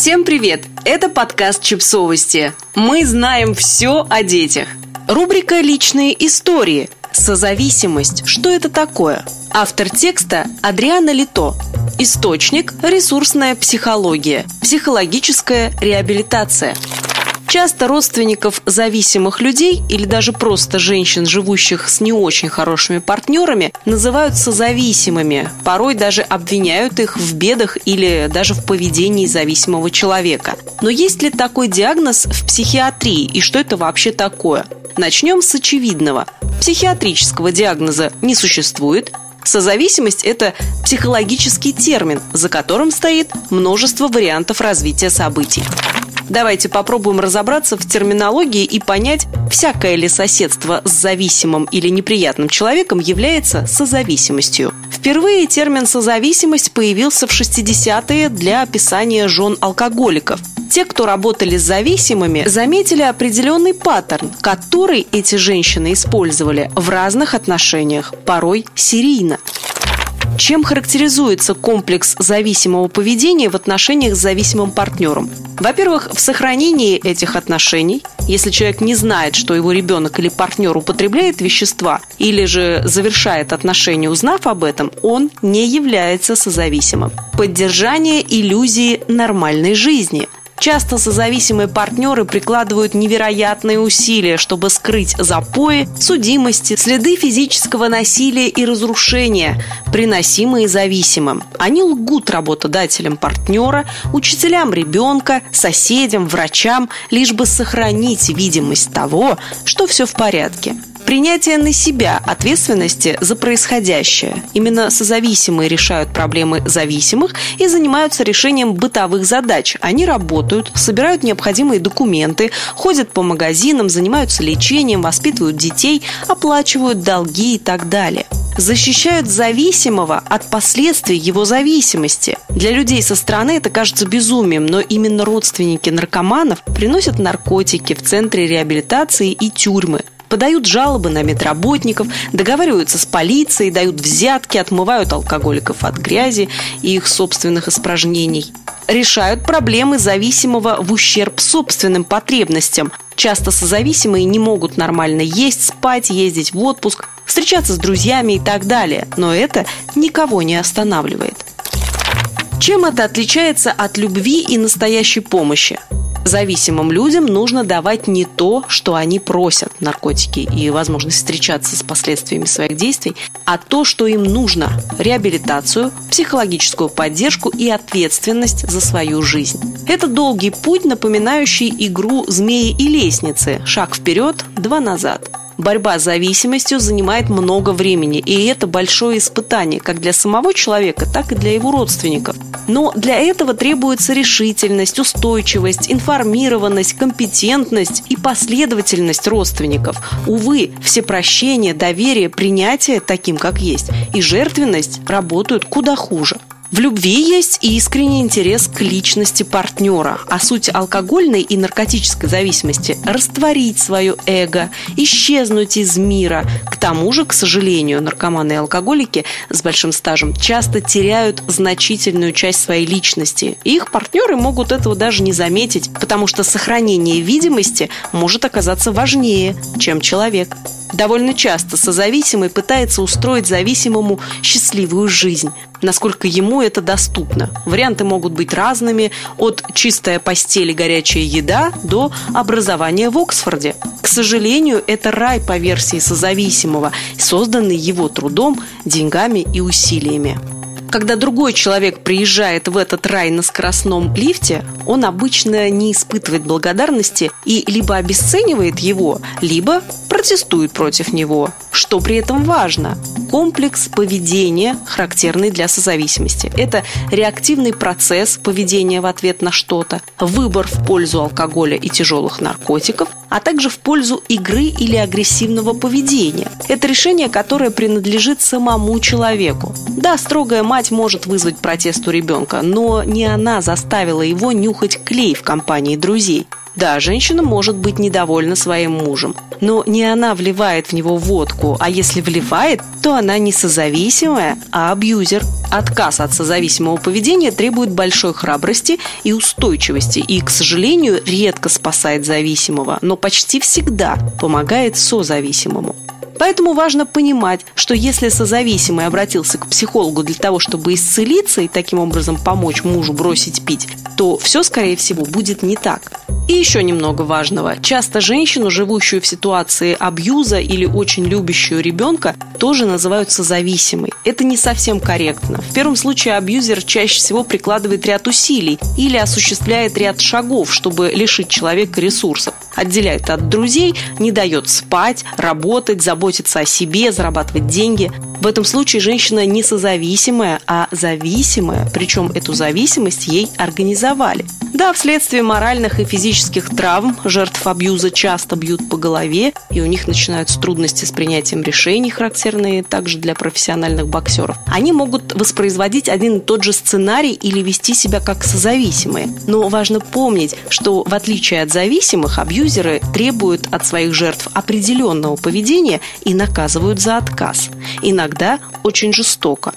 Всем привет! Это подкаст «Чипсовости». Мы знаем все о детях. Рубрика «Личные истории». Созависимость. Что это такое? Автор текста Адриана Лито. Источник – ресурсная психология, психологическая реабилитация – Часто родственников зависимых людей или даже просто женщин, живущих с не очень хорошими партнерами, называют созависимыми. Порой даже обвиняют их в бедах или даже в поведении зависимого человека. Но есть ли такой диагноз в психиатрии и что это вообще такое? Начнем с очевидного. Психиатрического диагноза не существует, Созависимость – это психологический термин, за которым стоит множество вариантов развития событий. Давайте попробуем разобраться в терминологии и понять, всякое ли соседство с зависимым или неприятным человеком является созависимостью. Впервые термин «созависимость» появился в 60-е для описания жен алкоголиков. Те, кто работали с зависимыми, заметили определенный паттерн, который эти женщины использовали в разных отношениях, порой серийно. Чем характеризуется комплекс зависимого поведения в отношениях с зависимым партнером? Во-первых, в сохранении этих отношений, если человек не знает, что его ребенок или партнер употребляет вещества, или же завершает отношения, узнав об этом, он не является созависимым. Поддержание иллюзии нормальной жизни – Часто созависимые партнеры прикладывают невероятные усилия, чтобы скрыть запои, судимости, следы физического насилия и разрушения, приносимые зависимым. Они лгут работодателям партнера, учителям ребенка, соседям, врачам, лишь бы сохранить видимость того, что все в порядке. Принятие на себя ответственности за происходящее. Именно созависимые решают проблемы зависимых и занимаются решением бытовых задач. Они работают, собирают необходимые документы, ходят по магазинам, занимаются лечением, воспитывают детей, оплачивают долги и так далее защищают зависимого от последствий его зависимости. Для людей со стороны это кажется безумием, но именно родственники наркоманов приносят наркотики в центре реабилитации и тюрьмы подают жалобы на медработников, договариваются с полицией, дают взятки, отмывают алкоголиков от грязи и их собственных испражнений. Решают проблемы зависимого в ущерб собственным потребностям. Часто созависимые не могут нормально есть, спать, ездить в отпуск, встречаться с друзьями и так далее. Но это никого не останавливает. Чем это отличается от любви и настоящей помощи? Зависимым людям нужно давать не то, что они просят, наркотики и возможность встречаться с последствиями своих действий, а то, что им нужно – реабилитацию, психологическую поддержку и ответственность за свою жизнь. Это долгий путь, напоминающий игру «Змеи и лестницы» – шаг вперед, два назад – Борьба с зависимостью занимает много времени, и это большое испытание как для самого человека, так и для его родственников. Но для этого требуется решительность, устойчивость, информированность, компетентность и последовательность родственников. Увы, все прощения, доверие, принятие таким, как есть, и жертвенность работают куда хуже. В любви есть и искренний интерес к личности партнера, а суть алкогольной и наркотической зависимости – растворить свое эго, исчезнуть из мира. К тому же, к сожалению, наркоманы и алкоголики с большим стажем часто теряют значительную часть своей личности. И их партнеры могут этого даже не заметить, потому что сохранение видимости может оказаться важнее, чем человек. Довольно часто созависимый пытается устроить зависимому счастливую жизнь, насколько ему это доступно. Варианты могут быть разными, от чистая постель и горячая еда до образования в Оксфорде. К сожалению, это рай по версии созависимого, созданный его трудом, деньгами и усилиями. Когда другой человек приезжает в этот рай на скоростном лифте, он обычно не испытывает благодарности и либо обесценивает его, либо протестует против него. Что при этом важно? Комплекс поведения, характерный для созависимости. Это реактивный процесс поведения в ответ на что-то, выбор в пользу алкоголя и тяжелых наркотиков, а также в пользу игры или агрессивного поведения. Это решение, которое принадлежит самому человеку. Да, строгая мать может вызвать протест у ребенка, но не она заставила его нюхать клей в компании друзей. Да, женщина может быть недовольна своим мужем, но не она вливает в него водку, а если вливает, то она не созависимая, а абьюзер. Отказ от созависимого поведения требует большой храбрости и устойчивости и, к сожалению, редко спасает зависимого, но почти всегда помогает созависимому. Поэтому важно понимать, что если созависимый обратился к психологу для того, чтобы исцелиться и таким образом помочь мужу бросить пить, то все, скорее всего, будет не так. И еще немного важного. Часто женщину, живущую в ситуации абьюза или очень любящую ребенка, тоже называют созависимой. Это не совсем корректно. В первом случае абьюзер чаще всего прикладывает ряд усилий или осуществляет ряд шагов, чтобы лишить человека ресурсов. Отделяет от друзей, не дает спать, работать, заботиться о себе, зарабатывать деньги. В этом случае женщина не созависимая, а зависимая, причем эту зависимость ей организовали. Да, вследствие моральных и физических травм жертв абьюза часто бьют по голове, и у них начинаются трудности с принятием решений, характерные также для профессиональных боксеров. Они могут воспроизводить один и тот же сценарий или вести себя как созависимые. Но важно помнить, что в отличие от зависимых, абьюзеры требуют от своих жертв определенного поведения и наказывают за отказ. Иногда очень жестоко.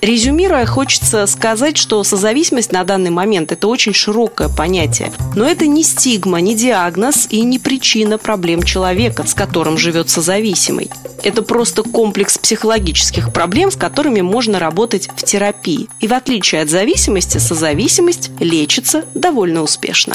Резюмируя, хочется сказать, что созависимость на данный момент – это очень широкое понятие. Но это не стигма, не диагноз и не причина проблем человека, с которым живет созависимый. Это просто комплекс психологических проблем, с которыми можно работать в терапии. И в отличие от зависимости, созависимость лечится довольно успешно.